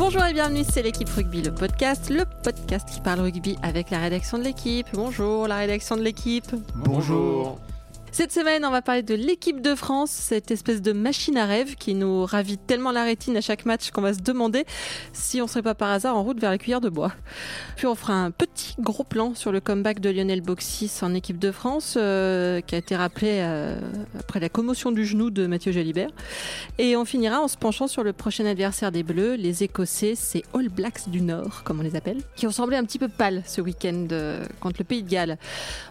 Bonjour et bienvenue, c'est l'équipe rugby, le podcast, le podcast qui parle rugby avec la rédaction de l'équipe. Bonjour la rédaction de l'équipe. Bonjour. Cette semaine, on va parler de l'équipe de France, cette espèce de machine à rêve qui nous ravit tellement la rétine à chaque match qu'on va se demander si on serait pas par hasard en route vers la cuillère de bois. Puis on fera un petit gros plan sur le comeback de Lionel Boxis en équipe de France, euh, qui a été rappelé euh, après la commotion du genou de Mathieu Jalibert. Et on finira en se penchant sur le prochain adversaire des Bleus, les Écossais, ces All Blacks du Nord, comme on les appelle, qui ont semblé un petit peu pâles ce week-end euh, contre le Pays de Galles.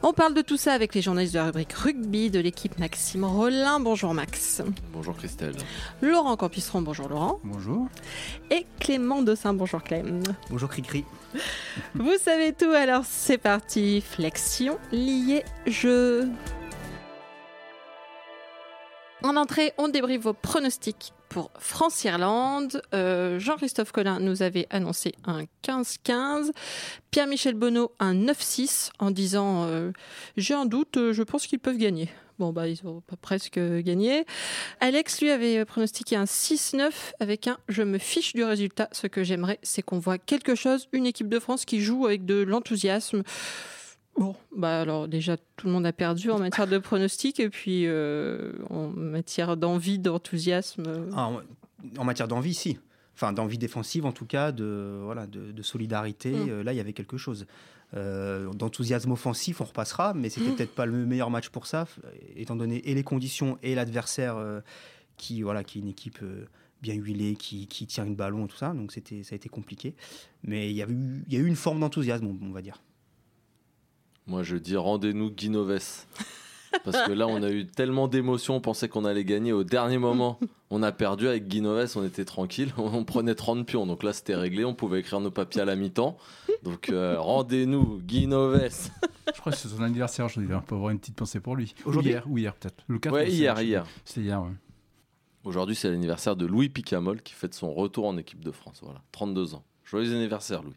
On parle de tout ça avec les journalistes de la rubrique rugby de l'équipe Maxime Rollin. Bonjour Max. Bonjour Christelle. Laurent Campisseron, bonjour Laurent. Bonjour. Et Clément Dossin, bonjour Clem. Bonjour Cricri. Vous savez tout, alors c'est parti. Flexion, lié, jeu. En entrée, on débriefe vos pronostics pour France-Irlande. Euh, Jean-Christophe Collin nous avait annoncé un 15-15. Pierre-Michel Bonneau un 9-6 en disant euh, J'ai un doute, euh, je pense qu'ils peuvent gagner. Bon, bah, ils ont presque gagné. Alex, lui, avait pronostiqué un 6-9 avec un je me fiche du résultat. Ce que j'aimerais, c'est qu'on voit quelque chose, une équipe de France qui joue avec de l'enthousiasme. Bon, bah alors déjà tout le monde a perdu en matière de pronostic et puis euh, en matière d'envie, d'enthousiasme. Ah, en, matière d'envie, si. Enfin, d'envie défensive en tout cas, de, voilà, de, solidarité. Mm. Euh, là, il y avait quelque chose. Euh, d'enthousiasme offensif, on repassera, mais c'était mm. peut-être pas le meilleur match pour ça, étant donné et les conditions et l'adversaire qui, voilà, qui est une équipe bien huilée, qui, qui, tient une ballon et tout ça. Donc c'était, ça a été compliqué. Mais il y a eu, il y a eu une forme d'enthousiasme, on va dire. Moi, je dis rendez-nous Guinoves. Parce que là, on a eu tellement d'émotions, on pensait qu'on allait gagner au dernier moment. On a perdu avec Guinoves, on était tranquille, on prenait 30 pions. Donc là, c'était réglé, on pouvait écrire nos papiers à la mi-temps. Donc euh, rendez-nous Guinoves. Je crois que c'est son anniversaire aujourd'hui, on peut avoir une petite pensée pour lui. Aujourd'hui Hier, ou hier peut-être. Le 4 ouais, hier, hier. C'était hier, ouais. Aujourd'hui, c'est l'anniversaire de Louis Picamol qui fête son retour en équipe de France. Voilà, 32 ans. Joyeux anniversaire, Louis.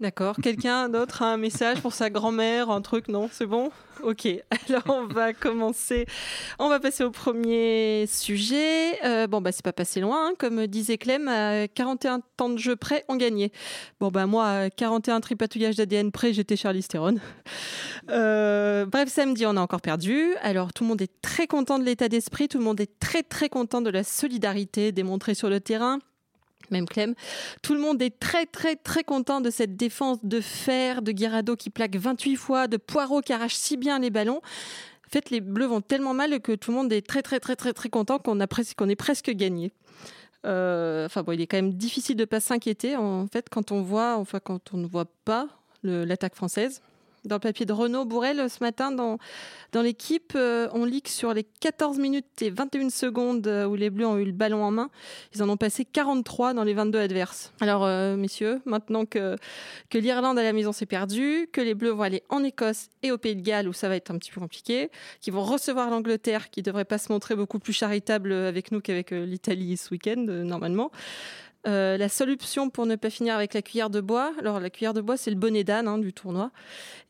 D'accord. Quelqu'un d'autre a un message pour sa grand-mère, un truc Non, c'est bon? Ok. Alors on va commencer. On va passer au premier sujet. Euh, bon bah c'est pas passé loin, hein. comme disait Clem. À 41 temps de jeu près, on gagnait. Bon bah moi, à 41 tripatouillages d'ADN près, j'étais Charlie. Euh, bref, samedi, on a encore perdu. Alors tout le monde est très content de l'état d'esprit. Tout le monde est très très content de la solidarité démontrée sur le terrain même Clem. Tout le monde est très très très content de cette défense de fer, de Guirado qui plaque 28 fois, de Poirot qui arrache si bien les ballons. En fait, les Bleus vont tellement mal que tout le monde est très très très très très content qu'on qu'on ait presque gagné. Euh, bon, il est quand même difficile de pas s'inquiéter en fait quand on voit, enfin quand on ne voit pas l'attaque française dans le papier de Renaud Bourrel ce matin dans, l'équipe. Euh, on lit que sur les 14 minutes et 21 secondes euh, où les Bleus ont eu le ballon en main, ils en ont passé 43 dans les 22 adverses. Alors, euh, messieurs, maintenant que, que l'Irlande à la maison s'est perdue, que les Bleus vont aller en Écosse et au Pays de Galles où ça va être un petit peu compliqué, qu'ils vont recevoir l'Angleterre qui devrait pas se montrer beaucoup plus charitable avec nous qu'avec l'Italie ce week-end, normalement. Euh, la seule pour ne pas finir avec la cuillère de bois, alors la cuillère de bois c'est le bonnet d'âne hein, du tournoi,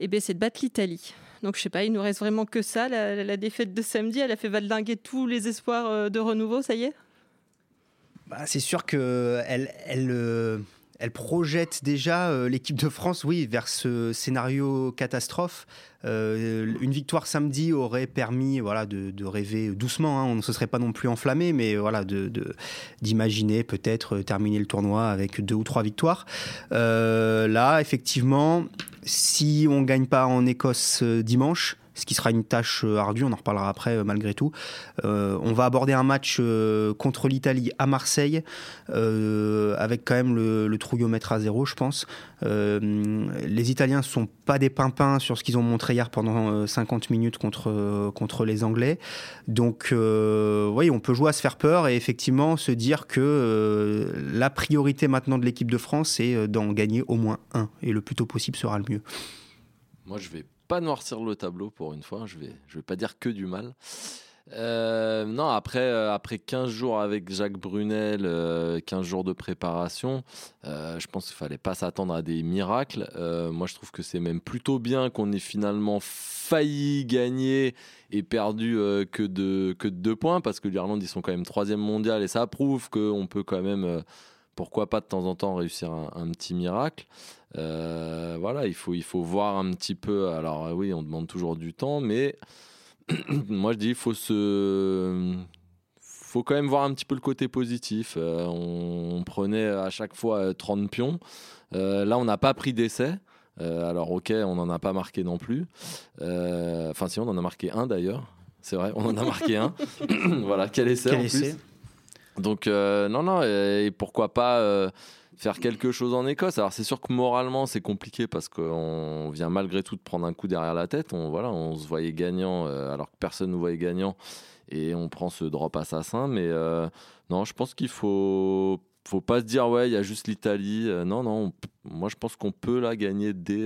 et eh bien c'est de battre l'Italie. Donc je sais pas, il nous reste vraiment que ça. La, défaite de samedi, elle a fait valdinguer tous les espoirs euh, de renouveau, ça y est? Bah, C'est sûr que elle, elle, euh, elle projette déjà euh, l'équipe de France, oui, vers ce scénario catastrophe. Euh, une victoire samedi aurait permis, voilà, de, rêver doucement. Hein. on ne se serait pas non plus enflammé, mais voilà, de d'imaginer peut-être terminer le tournoi avec deux ou trois victoires. Euh, là, effectivement, si on gagne pas en Écosse dimanche, ce qui sera une tâche euh, ardue, on en reparlera après euh, malgré tout. Euh, on va aborder un match contre l'Italie à Marseille, avec quand même le, le, trouillomètre à zéro, je pense. les Italiens ne sont pas des pimpins sur ce qu'ils ont montré hier pendant 50 minutes contre, contre les Anglais. Donc, oui, on peut jouer à se faire peur et effectivement se dire que la priorité maintenant de l'équipe de France, c'est d'en gagner au moins un. Et le plus tôt possible sera le mieux. Moi, je vais pas noircir le tableau pour une fois. Je vais, je vais pas dire que du mal. Euh, non, après, euh, après 15 jours avec Jacques Brunel, 15 euh, jours de préparation, je pense qu'il fallait pas s'attendre à des miracles. moi, je trouve que c'est même plutôt bien qu'on ait finalement failli gagner et perdu que, de, que de deux points parce que l'Irlande, ils sont quand même troisième mondial et ça prouve qu'on peut quand même pourquoi pas de temps en temps réussir un, petit miracle. voilà, il faut, il faut voir un petit peu. Alors oui, on demande toujours du temps, mais moi je dis il faut se faut quand même voir un petit peu le côté positif. on, prenait à chaque fois 30 pions. là, on n'a pas pris d'essai. alors, ok, on n'en a pas marqué non plus. Enfin, si, on en a marqué un d'ailleurs. C'est vrai, on en a marqué un. voilà, quel essai en plus. Donc, euh, non, non, et, pourquoi pas euh, faire quelque chose en Écosse? Alors, c'est sûr que moralement, c'est compliqué parce qu'on vient malgré tout de prendre un coup derrière la tête. On, voilà, on se voyait gagnant euh, alors que personne ne nous voyait gagnant et on prend ce drop assassin. Mais non, je pense qu'il faut faut pas se dire ouais il y a juste l'Italie non non moi je pense qu'on peut la gagner dès,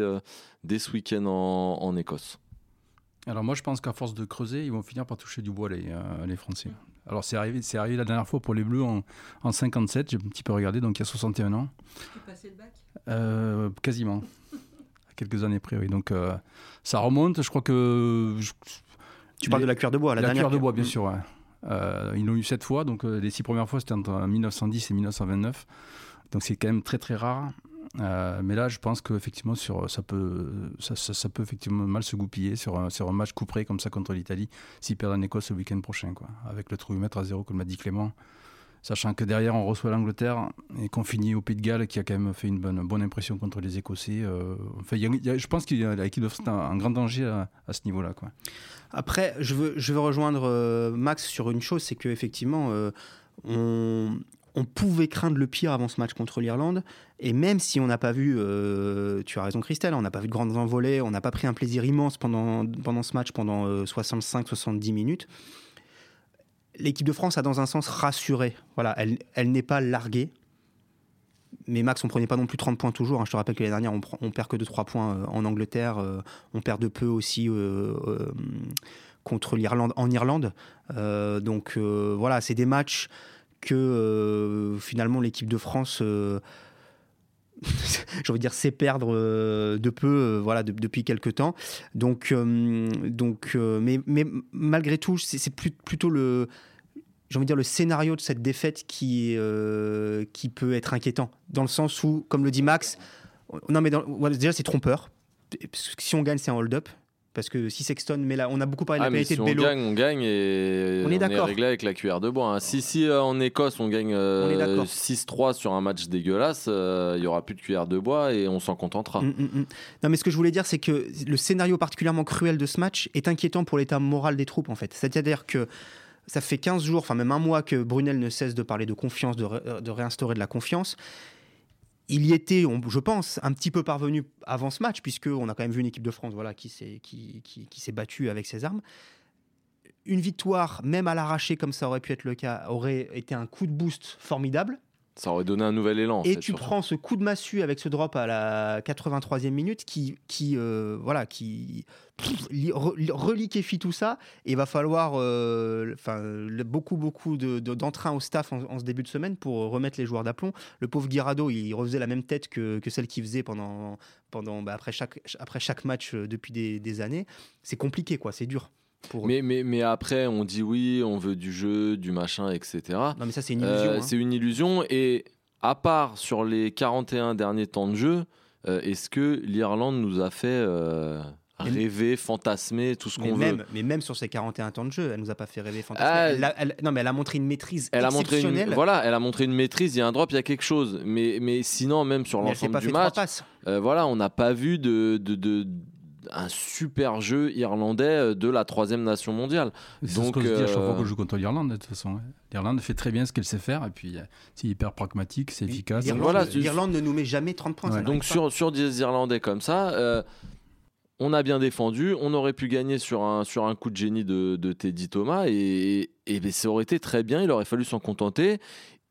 dès ce week-end en, en, Écosse alors moi je pense qu'à force de creuser, ils vont finir par toucher du bois les, les Français. Alors c'est arrivé, c'est arrivé la dernière fois pour les Bleus en, en 57, j'ai un petit peu regardé, donc il y a 61 ans. Tu passé le bac? Euh, Quasiment. à quelques années près, oui. Donc euh, ça remonte, je crois que... tu parles de la cuillère de bois, la, la dernière cuillère de bois, bien sûr. Ouais. ils l'ont eu sept fois, donc les six premières fois c'était entre 1910 et 1929. Donc c'est quand même très très rare. Euh, mais là, je pense qu'effectivement, ça peut, ça, ça, peut effectivement mal se goupiller sur un, sur un match couperé comme ça contre l'Italie, s'ils perdent en Écosse le week-end prochain, quoi, avec le trouillomètre à zéro, comme l'a dit Clément. Sachant que derrière, on reçoit l'Angleterre et qu'on finit au Pays de Galles, qui a quand même fait une bonne, impression contre les Écossais. Euh, enfin, je pense qu'il y a l'équipe un, grand danger à, ce niveau-là. Après, je veux, rejoindre euh, Max sur une chose c'est qu'effectivement, on, on pouvait craindre le pire avant ce match contre l'Irlande. Et même si on n'a pas vu, euh, tu as raison Christelle, on n'a pas vu de grandes envolées, on n'a pas pris un plaisir immense pendant, ce match, pendant 65-70 euh, minutes, l'équipe de France a dans un sens rassuré. Voilà, elle, elle n'est pas larguée. Mais Max, on prenait pas non plus 30 points toujours. Hein. Je te rappelle que l'année dernière, on, on, perd que de 3 points euh, en Angleterre. on perd de peu aussi contre l'Irlande en Irlande. donc voilà, c'est des matchs que euh, finalement l'équipe de France euh, j'ai dire c'est perdre euh, de peu voilà depuis quelques temps. Donc donc mais, malgré tout c'est plutôt le dire le scénario de cette défaite qui qui peut être inquiétant. Dans le sens où comme le dit Max non mais déjà c'est trompeur. Si on gagne c'est un hold-up parce que si Sexton, mais là, on a beaucoup parlé de la ah, pénalité de Bello. On gagne, on gagne et on est, on réglé avec la cuillère de bois. Hein. Si, si euh, en Écosse on gagne 6-3 euh, sur un match dégueulasse, euh, il y aura plus de cuillère de bois et on s'en contentera. Hum, hum, hum. Non, mais ce que je voulais dire, c'est que le scénario particulièrement cruel de ce match est inquiétant pour l'état moral des troupes, en fait. C'est-à-dire que ça fait 15 jours, enfin même un mois que Brunel ne cesse de parler de confiance, de, de réinstaurer de la confiance il y était, je pense, un petit peu parvenu avant ce match, puisqu'on a quand même vu une équipe de France voilà, qui s'est qui, qui, battue avec ses armes. Une victoire, même à l'arraché, comme ça aurait pu être le cas, aurait été un coup de boost formidable. Ça aurait donné un nouvel élan. et tu prends ce coup de massue avec ce drop à la 83e minute qui, qui euh, voilà, qui reliquéfie tout ça. Et il va falloir euh, beaucoup, beaucoup d'entrain au staff en, ce début de semaine pour remettre les joueurs d'aplomb. Le pauvre Guirado, il refaisait la même tête que, que celle qu'il faisait pendant, pendant, bah, après, chaque, après chaque match euh, depuis des, des années. C'est compliqué, quoi, c'est dur mais, mais, mais, après, on dit oui, on veut du jeu, du machin, etc. Non, mais ça, c'est une illusion. Euh, hein. C'est une illusion. Et à part sur les 41 derniers temps de jeu, euh, est-ce que l'Irlande nous a fait euh, rêver, fantasmer, tout ce qu'on veut? Mais même sur ces 41 temps de jeu, elle nous a pas fait rêver, fantasmer. Ah, non, mais elle a montré une maîtrise elle exceptionnelle. A montré une, voilà, elle a montré une maîtrise. Il y a un drop, il y a quelque chose. Mais, mais sinon, même sur l'ensemble du match, voilà, on n'a pas vu de, de, de un super jeu irlandais euh, de la troisième nation mondiale. C'est ce que je dis à chaque fois qu'on joue contre l'Irlande, de toute façon. L'Irlande fait très bien ce qu'elle sait faire, et puis euh, c'est hyper pragmatique, c'est efficace. L'Irlande ne nous met jamais 30 points. Donc sur, sur des Irlandais comme ça, euh, on a bien défendu, on aurait pu gagner sur un, sur un coup de génie de, de Teddy Thomas, et, et, et ça aurait été très bien, il aurait fallu s'en contenter.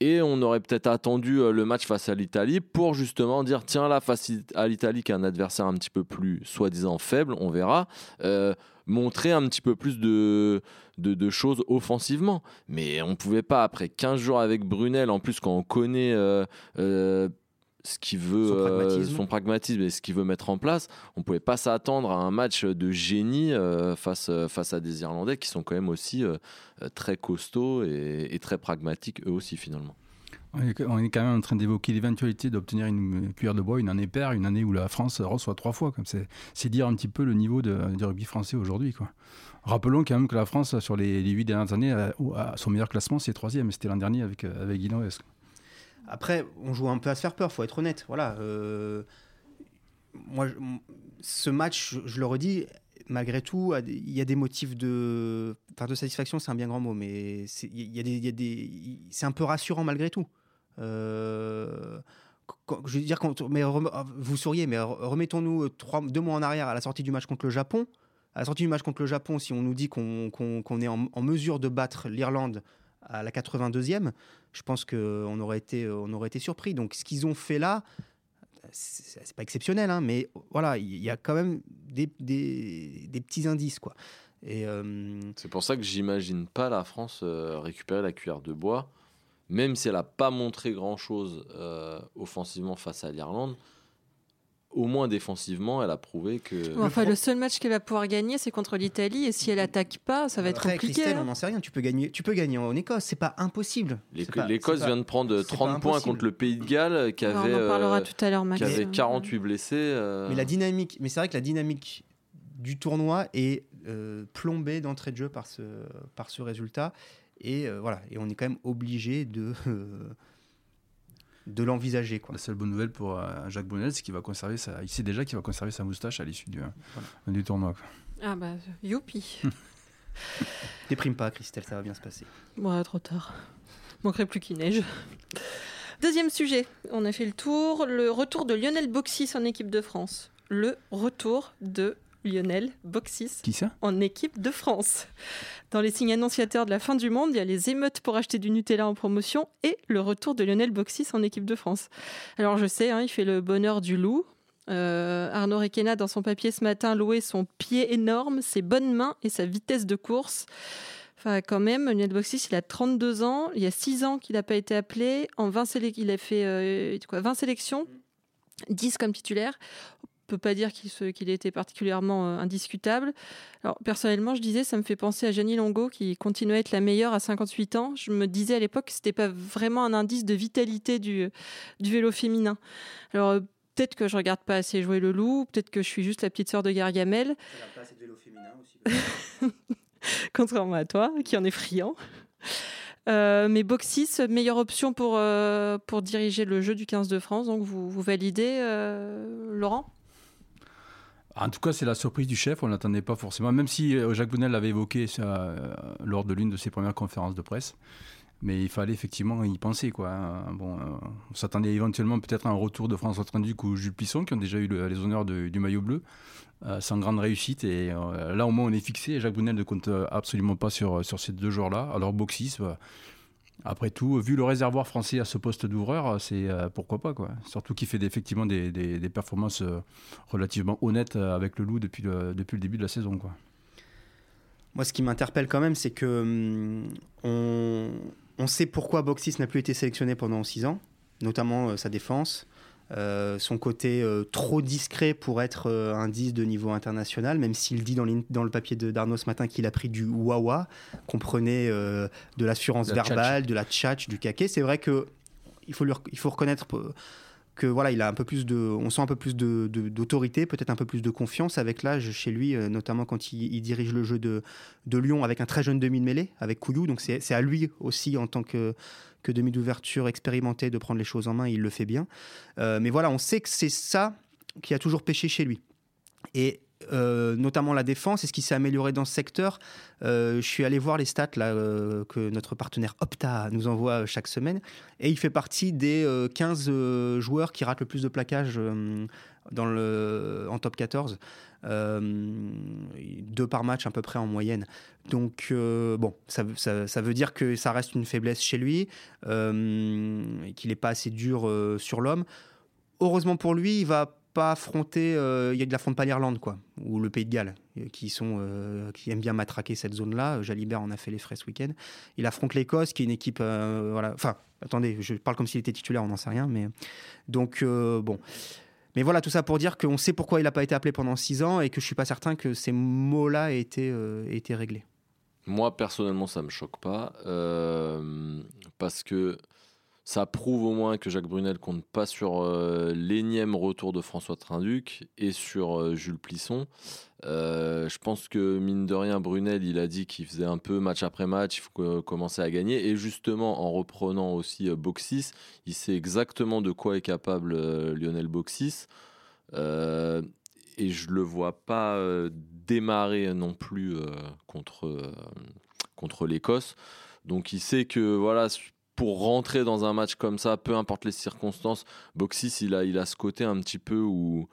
Et on aurait peut-être attendu euh, le match face à l'Italie pour justement dire tiens là face à l'Italie qui est un adversaire un petit peu plus soi-disant faible, on verra, euh, montrer un petit peu plus de, de, choses offensivement. Mais on pouvait pas après 15 jours avec Brunel, en plus quand on connaît euh, ce qu'il veut, son pragmatisme. son pragmatisme. et ce qu'il veut mettre en place. On pouvait pas s'attendre à un match de génie euh, face, euh, face à des Irlandais qui sont quand même aussi euh, très costauds et, très pragmatiques eux aussi finalement. On est, on est quand même en train d'évoquer l'éventualité d'obtenir une cuillère de bois une année paire, une année où la France reçoit trois fois. Comme c'est, dire un petit peu le niveau de, du rugby français aujourd'hui. Rappelons quand même que la France, sur les, les huit dernières années, a, a son meilleur classement, c'est troisième. C'était l'an dernier avec, avec Guinoès. Après, on joue un peu à se faire peur, faut être honnête. Voilà. euh, moi, ce match, je, le redis, malgré tout, il y a des motifs de, enfin, de satisfaction, c'est un bien grand mot, mais c'est- il y a des, il c'est un peu rassurant malgré tout. Euh, je veux dire, mais rem- vous souriez, mais re- remettons-nous trois, deux mois en arrière à la sortie du match contre le Japon. À la sortie du match contre le Japon, si on nous dit qu'on est en mesure de battre l'Irlande à la 82e, je pense qu'on aurait été, on aurait été surpris. Donc, ce qu'ils ont fait là, c'est pas exceptionnel, hein, mais voilà, il y a quand même des, des, des petits indices, quoi. Et euh, C'est pour ça que j'imagine pas la France euh, récupérer la cuillère de bois, même si elle n'a pas montré grand-chose euh, offensivement face à l'Irlande. Au moins défensivement, elle a prouvé que. Enfin, pro- le seul match qu'elle va pouvoir gagner, c'est contre l'Italie. Et si elle attaque pas, ça va être après, compliqué. Christelle, hein. on n'en sait rien. Tu peux gagner, tu peux gagner en Écosse, c'est pas impossible. L'Écosse vient de prendre c'est pas 30 points impossible. contre le Pays de Galles, qui avait, on en parlera euh, tout à l'heure, Max. qui avait Euh, 48 blessés. euh, Mais la dynamique, mais c'est vrai que la dynamique du tournoi est euh, plombée d'entrée de jeu par ce, par ce résultat. Et euh, voilà, et on est quand même obligé de, euh, de l'envisager, quoi. La seule bonne nouvelle pour euh, Jacques Brunel, c'est qu'il va conserver sa, il sait déjà qu'il va conserver sa moustache à l'issue du, du tournoi. quoi. Ah bah, youpi. Déprime pas, Christelle, ça va bien se passer. Bon, trop tard. Manquerait plus qu'il neige. Deuxième sujet, on a fait le tour. Le retour de Lionel Boxis en équipe de France. Le retour de Lionel Boxis Qui ça? en équipe de France. Dans les signes annonciateurs de la fin du monde, il y a les émeutes pour acheter du Nutella en promotion et le retour de Lionel Boxis en équipe de France. Alors je sais, hein, il fait le bonheur du loup. Euh, Arnaud Requena, dans son papier ce matin, louait son pied énorme, ses bonnes mains et sa vitesse de course. Enfin, quand même, Lionel Boxis, il a 32 ans. Il y a 6 ans qu'il n'a pas été appelé. En 20 sélec- il a fait euh, quoi, 20 sélections, 10 comme titulaire. Peut pas dire qu'il qu'il était particulièrement euh, indiscutable. Alors, personnellement, je disais, ça me fait penser à Jenny Longo qui continue à être la meilleure à 58 ans. Je me disais à l'époque que c'était pas vraiment un indice de vitalité du, du vélo féminin. Alors, euh, peut-être que je regarde pas assez jouer le loup, peut-être que je suis juste la petite sœur de Gargamel, contrairement à toi, qui en est friand. Euh, mais Boxis, meilleure option pour, euh, pour diriger le jeu du 15 de France. Donc, vous, vous validez, euh, Laurent? En tout cas, c'est la surprise du chef, on ne l'attendait pas forcément, même si euh, Jacques Brunel l'avait évoqué euh, lors de l'une de ses premières conférences de presse. Mais il fallait effectivement y penser. Hein. Bon, euh, on s'attendait éventuellement peut-être à un retour de François Trinduc ou Jules Plisson, qui ont déjà eu le- les honneurs du maillot bleu, sans grande réussite. Et là, au moins, on est fixé. Jacques Brunel ne compte absolument pas sur, sur ces deux joueurs-là. Alors, Boxis, bah, après tout, vu le réservoir français à ce poste d'ouvreur, c'est euh, pourquoi pas. Quoi. Surtout qu'il fait effectivement des, des- performances euh, relativement honnêtes euh, avec le loup depuis le, depuis le début de la saison. Quoi. Moi, ce qui m'interpelle quand même, c'est que hum, on, on sait pourquoi Boxis n'a plus été sélectionné pendant 6 ans, notamment sa défense, euh, son côté euh, trop discret pour être euh, un 10 de niveau international, même s'il dit dans, le papier de d'Arnaud ce matin qu'il a pris du wawa, comprenait euh, de l'assurance la verbale, de la tchatch, du caquet. C'est vrai que il faut, lui il faut reconnaître euh, que voilà, il a un peu plus de, on sent un peu plus de- de- d'autorité, peut-être un peu plus de confiance avec l'âge chez lui, euh, notamment quand il, il dirige le jeu de, de Lyon avec un très jeune demi de mêlée, avec Couillou. Donc c'est à lui aussi en tant que, que demi d'ouverture expérimenté de prendre les choses en main. Il le fait bien. Euh, mais voilà, on sait que c'est ça qui a toujours pêché chez lui. Et euh, notamment la défense, et ce qui s'est amélioré dans ce secteur. Euh, je suis allé voir les stats que notre partenaire Opta nous envoie chaque semaine, et il fait partie des euh, 15 euh, joueurs qui ratent le plus de plaquages dans le, en top 14. Euh, deux par match à peu près en moyenne. Donc euh, bon, ça, ça- veut dire que ça reste une faiblesse chez lui, euh, qu'il n'est pas assez dur sur l'homme. Heureusement pour lui, il va pas affronter, il affronte pas l'Irlande quoi, ou le Pays de Galles, qui sont, qui aiment bien matraquer cette zone-là. Jalibert en a fait les frais ce week-end. Il affronte l'Écosse, qui est une équipe, voilà. Enfin, attendez, je parle comme s'il était titulaire, on n'en sait rien, mais donc bon. Mais voilà, tout ça pour dire qu'on sait pourquoi il n'a pas été appelé pendant six ans et que je suis pas certain que ces mots-là aient été, euh, réglés. Moi, personnellement, ça me choque pas. euh, parce que ça prouve au moins que Jacques Brunel compte pas sur euh, l'énième retour de François Trinduc et sur euh, Jules Plisson. Euh, je pense que mine de rien, Brunel, il a dit qu'il faisait un peu match après match, il faut commencer à gagner. Et justement, en reprenant aussi Boxis, il sait exactement de quoi est capable Lionel Boxis. et je le vois pas démarrer non plus contre, contre l'Écosse. Donc il sait que voilà, pour rentrer dans un match comme ça, peu importe les circonstances, Boxis, il a, il a ce côté un petit peu où.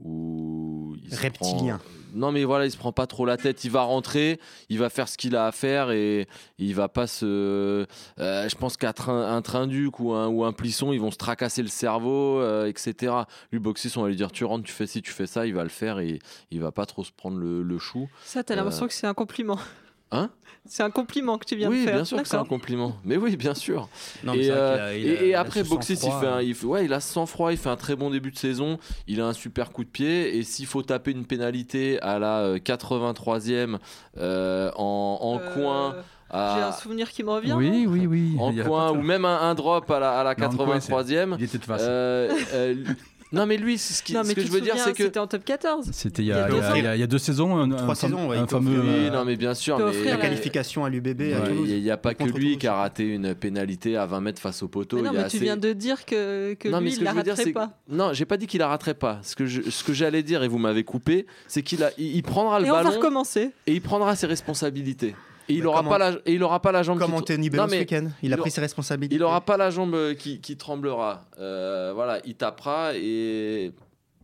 où il Reptilien. Non, mais voilà, il se prend pas trop la tête. Il va rentrer, il va faire ce qu'il a à faire et il va pas se. Euh, je pense qu'un train, un train duc ou un, ou un plisson, ils vont se tracasser le cerveau, euh, etc. Lui, Boxis, on va lui dire tu rentres, tu fais ci, tu fais ça, il va le faire et il va pas trop se prendre le, le chou. Ça, t'as l'impression euh, que c'est un compliment. Hein c'est un compliment que tu viens de faire. Oui, bien sûr que c'est un compliment. Mais oui, bien sûr. et, après, Boxis, il, fait un, il, ouais, il a sang-froid, il fait un très bon début de saison, il a un super coup de pied. Et s'il faut taper une pénalité à la 83e euh, euh, en, en euh, coin. J'ai un souvenir qui me revient. Oui, oui, oui. En coin, ou même un, drop à la, à la 83e. il était de non, mais lui, ce, qui, ce que je veux dire, c'est que. C'était en top 14. C'était il, y a deux saisons. Un, Trois saisons, un fameux. Oui, non, mais bien sûr. Mais... La qualification à l'UBB Il n'y a, pas que lui qui a raté une pénalité à 20 mètres face au poteau. Mais non, mais tu viens de dire que, que lui, il la raterait pas. Non, j'ai pas dit qu'il la raterait pas. Ce que, ce que j'allais dire, et vous m'avez coupé, c'est qu'il a, il, prendra le et ballon. On va recommencer. Et il prendra ses responsabilités. Et il n'aura pas, la, et il aura pas la jambe Comme Anthony Bello ce week-end. Il a pris ses responsabilités. Il n'aura pas la jambe qui, qui tremblera. Euh, voilà, il tapera et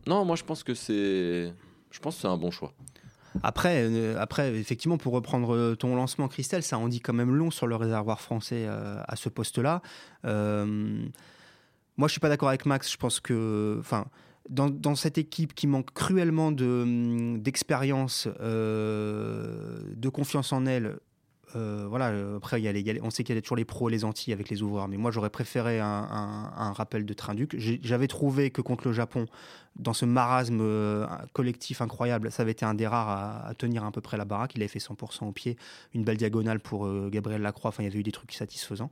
non, moi je pense que c'est, je pense c'est un bon choix. Après, euh, après, effectivement, pour reprendre euh, ton lancement, Christelle, ça en dit quand même long sur le réservoir français euh, à ce poste-là. moi, je suis pas d'accord avec Max. Je pense que, enfin, dans, dans, cette équipe qui manque cruellement de, d'expérience, de confiance en elle, euh, voilà, euh, après, il y a on sait qu'il y a toujours les pros et les anti avec les ouvreurs, mais moi j'aurais préféré un, rappel de Trinduc. J'avais trouvé que contre le Japon, dans ce marasme euh, collectif incroyable, ça avait été un des rares à, tenir à peu près la baraque. Il avait fait 100% au pied, une belle diagonale pour Gabriel Lacroix. Enfin, il y avait eu des trucs satisfaisants.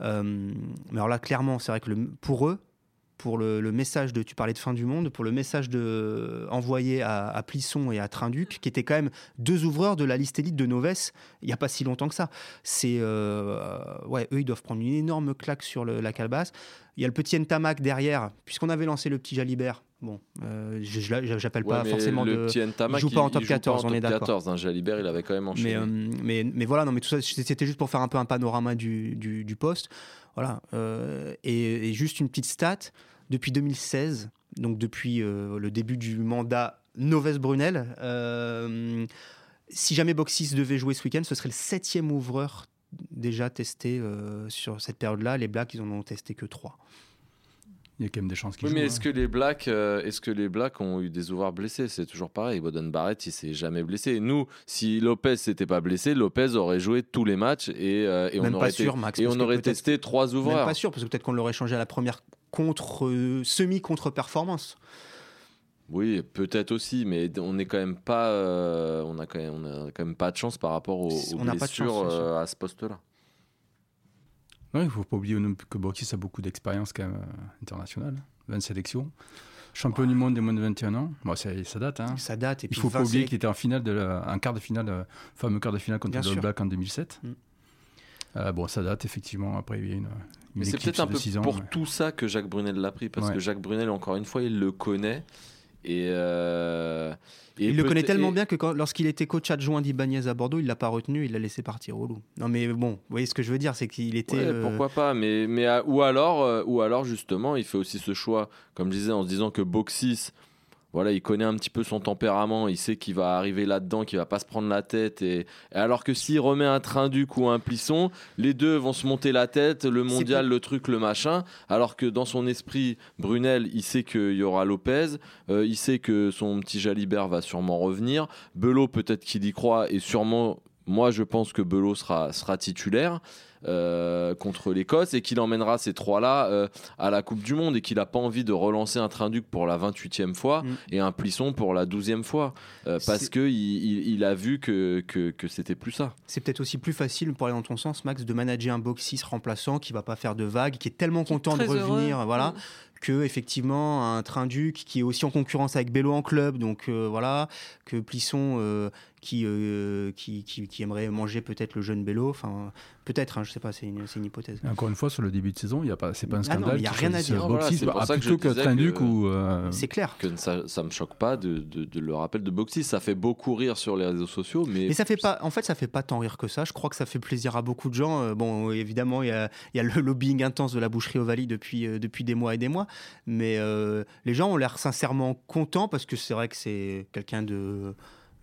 mais alors là, clairement, c'est vrai que pour eux, pour le, message de, tu parlais de fin du monde, pour le message de, envoyé à, Plisson et à Trinduc, qui étaient quand même deux ouvreurs de la liste élite de Noves, il n'y a pas si longtemps que ça. C'est, euh, ouais, eux, ils doivent prendre une énorme claque sur la calebasse. Il y a le petit Ntamak derrière, puisqu'on avait lancé le petit Jalibert. Bon, euh, je n'appelle pas forcément le de. Petit Ntamak, il joue pas en top 14, on est d'accord. 14, hein, Jalibert, il avait quand même enchaîné. Mais, euh, mais, mais, voilà, non, mais tout ça, c'était juste pour faire un peu un panorama du, du, du poste. Voilà. Euh, et, juste une petite stat. Depuis 2016, donc depuis euh, le début du mandat Noves-Brunel, euh, si jamais Boxis devait jouer ce week-end, ce serait le septième ouvreur déjà testé sur cette période-là. Les Blacks, ils en ont testé que trois il y a quand même des chances qu'ils oui, mais est-ce hein. que les Blacks, euh, est-ce que les Blacks ont eu des ouvreurs blessés? C'est toujours pareil. Boden Barrett, il s'est jamais blessé. Nous, si Lopez s'était pas blessé, Lopez aurait joué tous les matchs et, euh, et on aurait, sûr, Max, et on aurait testé trois ouvreurs. Même pas sûr, parce que peut-être qu'on l'aurait changé à la première contre euh, semi contre performance. Oui, peut-être aussi, mais on n'est quand même pas, on a quand même, on a quand même pas de chance par rapport aux, aux blessures à ce poste-là. Il ne faut pas oublier que Boxis a beaucoup d'expérience quand même euh, internationale, 20 sélections. Champion du monde des moins de 21 ans, bon, ça, date. Hein. Ça date. Et Il ne faut pas oublier qu'il était en finale de un quart de finale, euh, fameux quart de finale contre le Black en 2007. Mm. Euh, bon, ça date effectivement. Après, il y a une. une c'est peut-être un peu pour tout ça que Jacques Brunel l'a pris, parce que Jacques Brunel, encore une fois, il le connaît. Et, il le connaît tellement bien que lorsqu'il était coach adjoint d'Ibanez à Bordeaux, il l'a pas retenu, il l'a laissé partir au loup. Non mais bon, vous voyez ce que je veux dire, c'est qu'il était. Euh, pourquoi pas, mais, mais ou alors, euh, ou alors justement, il fait aussi ce choix, comme je disais, en se disant que Boxis voilà, il connaît un petit peu son tempérament, il sait qu'il va arriver là-dedans, qu'il va pas se prendre la tête. Et, alors que s'il remet un train duc ou un plisson, les deux vont se monter la tête, le mondial, le truc, le machin. Alors que dans son esprit, Brunel, il sait qu'il y aura Lopez, euh, il sait que son petit Jalibert va sûrement revenir. Belot, peut-être qu'il y croit, et sûrement moi, je pense que Belot sera, sera titulaire. Euh, contre l'Écosse et qu'il emmènera ces trois-là euh, à la Coupe du Monde et qu'il n'a pas envie de relancer un Trinduc pour la 28e fois Mm. et un Plisson pour la 12e fois euh, parce qu'il il, il a vu que, que, que c'était plus ça. C'est peut-être aussi plus facile pour aller dans ton sens, Max, de manager un box 6 remplaçant qui va pas faire de vagues, qui est tellement Qui est content de revenir, heureux. voilà, Mm. Que effectivement un Trinduc qui est aussi en concurrence avec Bello en club, donc euh, voilà, que Plisson euh, qui, euh, qui, qui, qui aimerait manger peut-être le jeune Bello, enfin peut-être, hein, je sais pas, c'est une, c'est une hypothèse. Et Encore une fois, sur le début de saison, il y a pas, c'est pas un Ah scandale. il y a rien à dire. Boxis, Voilà, c'est pour bah, ça que plutôt que que- ou. euh, C'est clair. Que ça, ça me choque pas de, de- de le rappel de Boxy. Ça fait beaucoup rire sur les réseaux sociaux, mais, Mais ça fait pas, en fait, ça fait pas tant rire que ça. Je crois que ça fait plaisir à beaucoup de gens. Bon, évidemment, il y a, il y a le lobbying intense de la boucherie Ovalie depuis, euh, depuis des mois et des mois. Mais euh, les gens ont l'air sincèrement contents parce que c'est vrai que c'est quelqu'un de,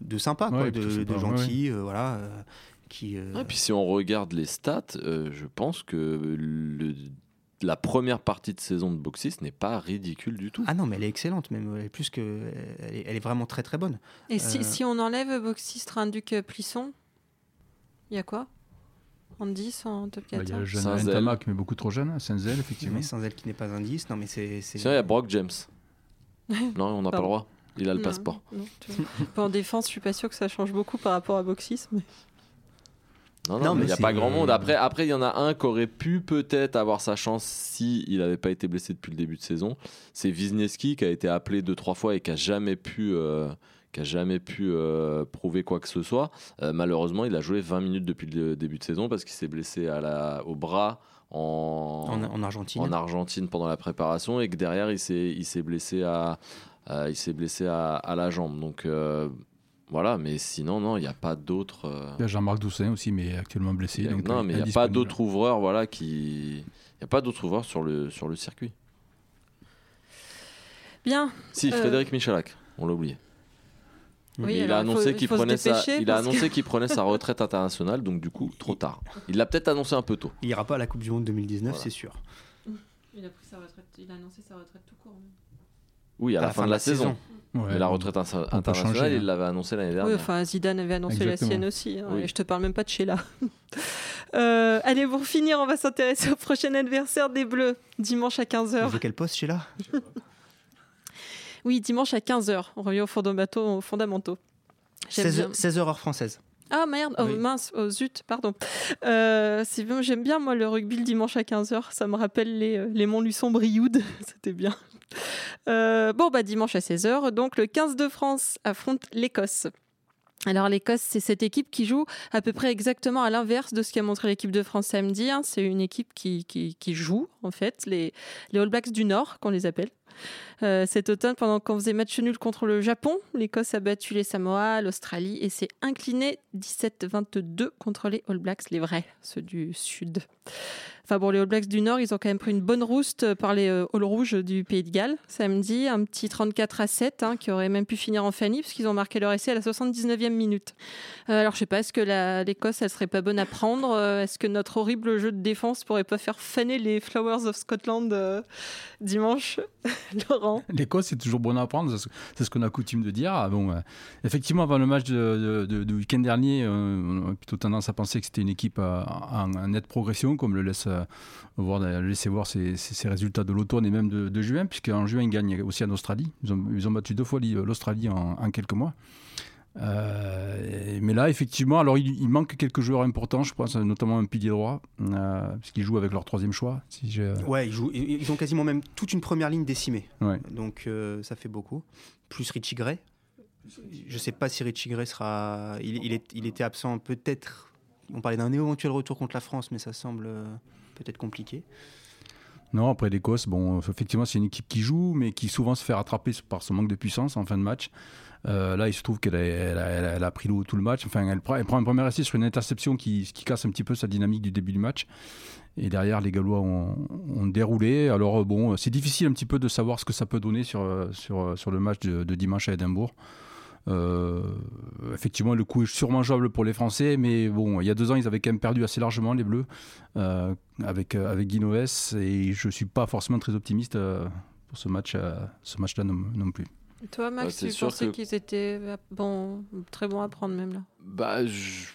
de sympa, quoi, de, gentil, euh, voilà. euh, qui, euh, Et puis si on regarde les stats, euh, je pense que le- la première partie de saison de Boxy ce n'est pas ridicule du tout. Ah non, mais elle est excellente, même. Elle est plus que, elle est, elle est vraiment très très bonne. Et si, Euh. si on enlève Boxy, Trinduc, euh, Plisson, il y a quoi? En 10, en top bah, Il y a 14 jeune Saint-Zel. Ntamak, mais beaucoup trop jeune. Saint-Zel, effectivement. Mais sans elle qui n'est pas un 10, non, mais c'est. Sinon, il y a Brock James. non, on n'a pas le droit. Il a le Non, passeport. non, en défense, je suis pas sûr que ça change beaucoup par rapport à Boxis. Mais... Non, non, Non, mais il n'y a pas grand monde. Après, après, il y en a un qui aurait pu peut-être avoir sa chance si il n'avait pas été blessé depuis le début de saison. C'est Wisniewski qui a été appelé deux trois fois et qui a jamais pu, euh, qui a jamais pu euh, prouver quoi que ce soit. Euh, malheureusement, il a joué 20 minutes depuis le début de saison parce qu'il s'est blessé à la, au bras en, En, en Argentine. en Argentine pendant la préparation et que derrière il s'est il s'est blessé à, à- il s'est blessé à, à la jambe donc euh, voilà mais sinon non il n'y a pas d'autres euh, Il y a Jean-Marc Doussin aussi, mais actuellement blessé. il y a- donc, non mais il n'y a pas d'autres ouvreurs voilà qui il y a pas d'autres ouvreurs sur le sur le circuit Bien. si Euh. Frédéric Michalak on l'a oublié Oui, il a annoncé il qu'il prenait sa il a parce que- annoncé qu'il prenait sa retraite internationale donc du coup trop tard il l'a peut-être annoncé un peu tôt Il ira pas à la Coupe du Monde 2019, Voilà. c'est sûr. Il a pris sa retraite. Il a annoncé sa retraite tout court. oui à la, fin, de la, saison, Ouais, mais la retraite inter- internationale changer, il hein. l'avait annoncé l'année Oui, dernière enfin, Zidane avait annoncé Exactement. la sienne aussi. hein, Oui. Et je te parle même pas de Sheila. Euh, allez, pour finir, on va s'intéresser au prochain adversaire des Bleus, dimanche à 15h. Il joue quel poste, Sheila? Oui, dimanche à 15h. On revient aux fondamentaux. aux fondamentaux. J'aime 16, bien. 16 heures heure française. Ah merde, oh, Oui. mince, oh, zut, pardon. Euh, j'aime bien moi le rugby le dimanche à 15h, ça me rappelle les, euh, les Montluçon Brioude, c'était bien. Euh, bon bah dimanche à 16h, donc le 15 de France affronte l'Écosse. Alors l'Écosse, c'est cette équipe qui joue à peu près exactement à l'inverse de ce qu'a montré l'équipe de France samedi. hein. C'est une équipe qui, qui, qui joue, en fait, les, les All Blacks du Nord, qu'on les appelle. Euh, cet automne, pendant qu'on faisait match nul contre le Japon, l'Écosse a battu les Samoa, l'Australie et s'est inclinée 17-22 contre les All Blacks, les vrais, ceux du Sud. Enfin bon, les All Blacks du Nord, ils ont quand même pris une bonne rouste par les euh, All Rouges du Pays de Galles samedi, un petit 34 à 7 hein, qui aurait même pu finir en fanny parce qu'ils ont marqué leur essai à la 79e minute. Euh, alors je sais pas, est-ce que l'Écosse, elle serait pas bonne à prendre? Est-ce que notre horrible jeu de défense pourrait pas faire faner les Flowers of Scotland dimanche? Laurent L'Écosse, c'est toujours bon à apprendre, c'est ce- qu'on a coutume de dire. Ah, bon, euh, effectivement, avant le match de, de- de- du week-end dernier, euh, on a plutôt tendance à penser que c'était une équipe euh, en, nette progression, comme le laisse voir, laisser voir ses, résultats de l'automne et même de, de juin, puisqu'en juin, ils gagnent aussi en Australie. Ils ont, battu deux fois l'I- l'Australie en quelques mois. Euh, mais là, effectivement, alors il, il manque quelques joueurs importants, je pense, notamment un pilier droit, euh, parce qu'ils jouent avec leur troisième choix. Si Ouais, ils, jouent, ils ont quasiment même toute une première ligne décimée. Ouais. Donc euh, ça fait beaucoup. Plus Richie Gray. Je sais pas si Richie Gray sera. Il, il est- il était absent peut-être. On parlait d'un éventuel retour contre la France, mais ça semble peut-être compliqué. Non, après l'Écosse, bon, effectivement, c'est une équipe qui joue, mais qui souvent se fait rattraper par son manque de puissance en fin de match. Euh, là, il se trouve qu'elle a, pris l'eau tout le match. Enfin, elle prend, un premier essai sur une interception qui, casse un petit peu sa dynamique du début du match. Et derrière, les Gallois ont, déroulé. Alors, euh, bon, c'est difficile un petit peu de savoir ce que ça peut donner sur, euh, le match de, de dimanche à Édimbourg. Euh, effectivement, le coup est sûrement jouable pour les Français, mais bon, il y a deux ans, ils avaient quand même perdu assez largement les Bleus euh, avec euh, avec Guinoves, et je suis pas forcément très optimiste euh, pour ce match, euh, ce match-là non, non plus. Et Toi, Max, c'est tu pensais que- qu'ils étaient bon, très bons à prendre même là? Bah, je-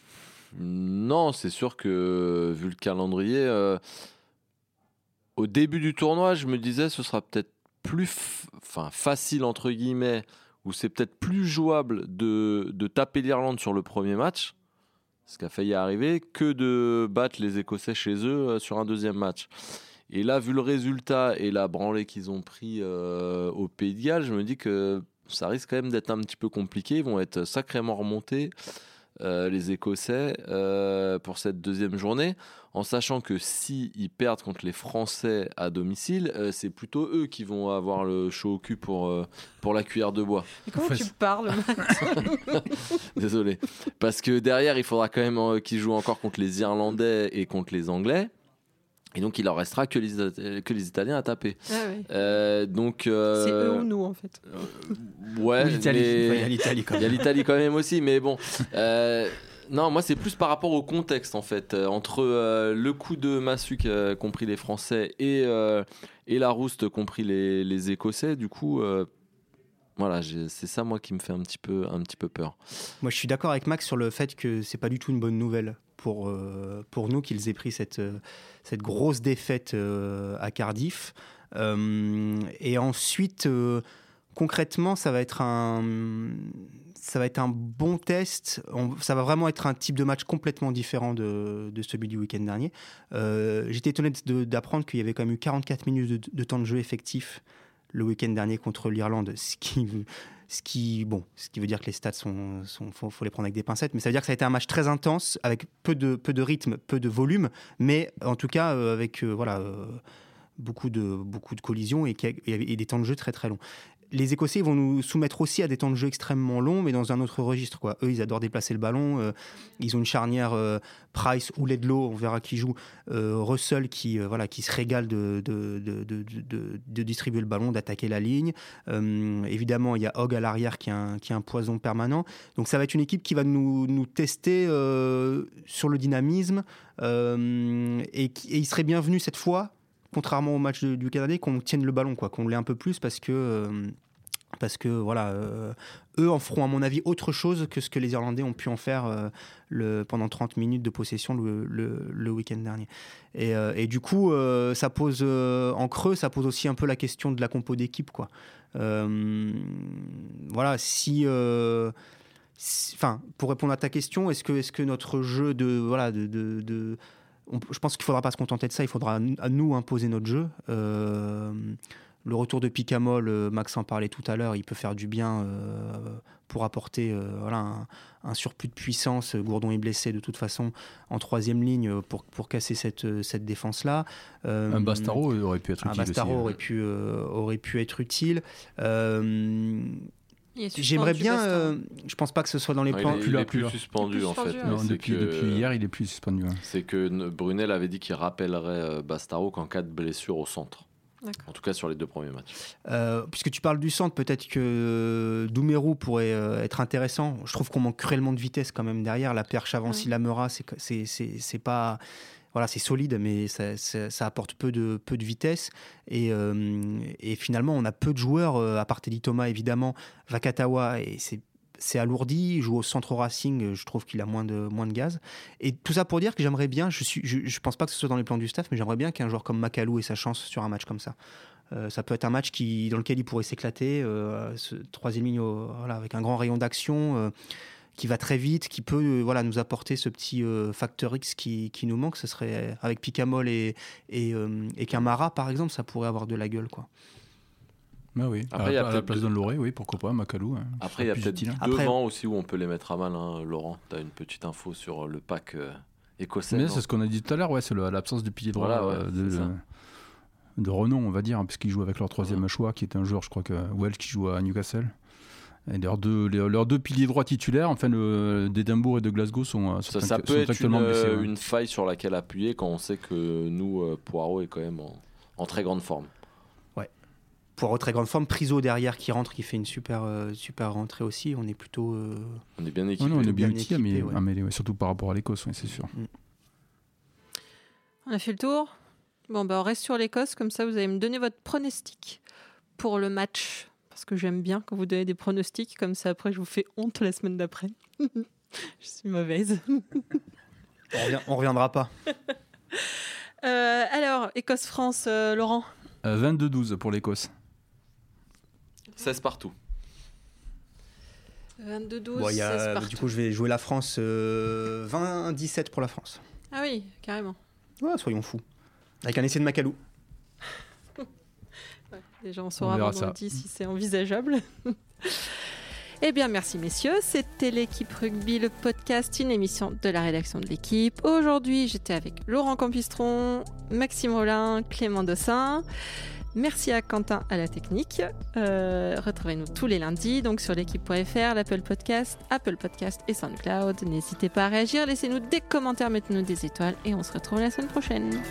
non, c'est sûr que vu le calendrier, euh, au début du tournoi, je me disais ce sera peut-être plus enfin, facile, entre guillemets, ou c'est peut-être plus jouable de, taper l'Irlande sur le premier match, ce qui a failli arriver, que de battre les Écossais chez eux euh, sur un deuxième match. Et là, vu le résultat et la branlée qu'ils ont pris euh, au Pays de Galles, je me dis que ça risque quand même d'être un petit peu compliqué. Ils vont être sacrément remontés, les Écossais, euh, pour cette deuxième journée, en sachant que si ils perdent contre les Français à domicile, euh, c'est plutôt eux qui vont avoir le chaud au cul pour, euh, pour la cuillère de bois. Mais comment Faut- tu parles Désolé. Parce que derrière, il faudra quand même euh, qu'ils jouent encore contre les Irlandais et contre les Anglais. Et donc, il leur restera que les, que les Italiens à taper. Ah ouais. Euh, donc, euh, C'est eux ou nous en fait. Ouais, mais- Enfin, il y a l'Italie quand il y a même. l'Italie quand même aussi, mais bon. Euh, non, moi c'est plus par rapport au contexte en fait. Euh, entre euh, le coup de massue compris les Français et, euh, et la rouste compris les, les Écossais, du coup, euh, voilà, c'est ça moi qui me fait un petit peu, un petit peu peur. Moi, je suis d'accord avec Max sur le fait que c'est pas du tout une bonne nouvelle pour, euh, pour nous qu'ils aient pris cette, euh, cette grosse défaite euh, à Cardiff. Et ensuite, concrètement, ça va être un, ça va être un bon test. Ça va vraiment être un type de match complètement différent de, celui du week-end dernier. Euh, J'étais étonné d'apprendre qu'il y avait quand même eu 44 minutes de temps de jeu effectif le week-end dernier contre l'Irlande, ce qui, ce qui, bon, ce qui veut dire que les stats sont, sont faut, les prendre avec des pincettes, mais ça veut dire que ça a été un match très intense avec peu de, peu de rythme, peu de volume, mais en tout cas euh, avec euh, voilà euh, beaucoup de beaucoup de collisions et des temps de jeu très très longs. Les Écossais vont nous soumettre aussi à des temps de jeu extrêmement longs, mais dans un autre registre. Eux, ils adorent déplacer le ballon. euh, ils ont une charnière euh, Price ou Ledlow, on verra qui joue. euh, Russell qui, voilà, qui se régale de, distribuer le ballon, d'attaquer la ligne. Évidemment, il y a Hogg à l'arrière qui, qui est un poison permanent. Donc ça va être une équipe qui va nous, tester sur le dynamisme. et, et il serait bienvenu cette fois, contrairement au match du Canada, qu'on tienne le ballon, quoi, qu'on l'ait un peu plus parce que... euh, parce que voilà, euh, eux en feront à mon avis autre chose que ce que les Irlandais ont pu en faire euh, le, pendant 30 minutes de possession le, week-end dernier. Et, du coup, ça pose en creux, ça pose aussi un peu la question de la compo d'équipe, quoi. Voilà, si, pour répondre à ta question, est-ce que, est-ce que notre jeu de, voilà, de- de- on- je pense qu'il faudra pas se contenter de ça, il faudra à nous- imposer notre jeu. Euh, le retour de Picamol, euh, Max en parlait tout à l'heure, il peut faire du bien euh, pour apporter euh, voilà, un, un surplus de puissance. Gourdon est blessé de toute façon en troisième ligne pour, pour casser cette, cette défense-là. Euh, Un Bastaro aurait pu être un utile Bastaro aussi. hein. aurait, pu, aurait pu être utile. J'aimerais bien. Euh, je pense pas que ce soit dans les Non, il plans. est, il là, est plus suspendu Plus en fait. Non, depuis, que- depuis hier, il est plus suspendu. C'est que ne- Brunel avait dit qu'il rappellerait euh, Bastaro qu'en cas de blessure au centre. En tout cas sur les deux premiers matchs. Euh, puisque tu parles du centre, peut-être que euh, Doumerou pourrait euh, être intéressant. Je trouve qu'on manque cruellement de vitesse quand même derrière. La perche Avanci Lamera, c'est que- c'est c'est c'est pas voilà, c'est solide, mais ça, apporte peu de peu de vitesse. Et, euh, finalement, on a peu de joueurs euh, à part Teddy Thomas évidemment, Vakatawa et c'est c'est alourdi, il joue au centre Racing, je trouve qu'il a moins de, moins de gaz. Et tout ça pour dire que j'aimerais bien, je suis, je, pense pas que ce soit dans les plans du staff, mais j'aimerais bien qu'un joueur comme Macalou ait sa chance sur un match comme ça. Euh, ça peut être un match qui, dans lequel il pourrait s'éclater. euh, ce troisième ligne voilà, avec un grand rayon d'action euh, qui va très vite, qui peut euh, voilà, nous apporter ce petit euh, facteur X qui, qui nous manque. Ce serait avec Picamol et, et, euh, et Camara, par exemple, ça pourrait avoir de la gueule. Quoi. Ah oui. Après, à, il y a la- à la peut-être place de- d'un Loré, oui, pourquoi pas, Macalou. hein, Après, il y a peut-être hein. Après- devant aussi où on peut les mettre à mal. hein, Laurent, tu as une petite info sur le pack euh, écossais. Mais c'est ce qu'on a dit tout à l'heure, ouais, c'est l'absence de pilier droit Voilà, ouais, euh, de, renom, on va dire, hein, puisqu'ils jouent avec leur troisième Ouais. choix, qui est un joueur, je crois que Welch, qui joue à Newcastle. Et leurs deux, les- leurs deux piliers droits titulaires, enfin, le- d'Édimbourg et de Glasgow, sont, euh, sont, Ça, ça peut sont être une, actuellement blessés. ouais. une faille sur laquelle appuyer quand on sait que nous, euh, Poirot est quand même en, en très grande forme. Pour très grande forme, Priso derrière qui rentre, qui fait une super, euh, super rentrée aussi. On est plutôt. euh, On est bien Ouais, équipé. non, on est bien bien équipé, mais, ouais. ah, mais ouais, surtout par rapport à l'Écosse, ouais, c'est sûr. On a fait le tour. Bon, bah, on reste sur l'Écosse, comme ça vous allez me donner votre pronostic pour le match. Parce que j'aime bien quand vous donnez des pronostics, comme ça après je vous fais honte la semaine d'après. je suis mauvaise. On, revient- on reviendra pas. Euh, alors, Écosse-France, euh, Laurent Euh, 22-12 pour l'Écosse. 16 partout. 22-12, Bon, il y a- 16 partout. du coup, je vais jouer la France. euh, 20-17 pour la France. Ah oui, carrément. Ouais, soyons fous. Avec un essai de Macalou. Déjà, on saura vendredi si c'est envisageable. Eh bien, merci messieurs. C'était l'équipe rugby, le podcast, une émission de la rédaction de l'équipe. Aujourd'hui, j'étais avec Laurent Campistron, Maxime Rollin, Clément Dossin. Merci à Quentin à la technique. Euh, Retrouvez-nous tous les lundis donc sur l'équipe.fr, l'Apple Podcast, Apple Podcast et SoundCloud. N'hésitez pas à réagir, laissez-nous des commentaires, mettez-nous des étoiles et on se retrouve la semaine prochaine.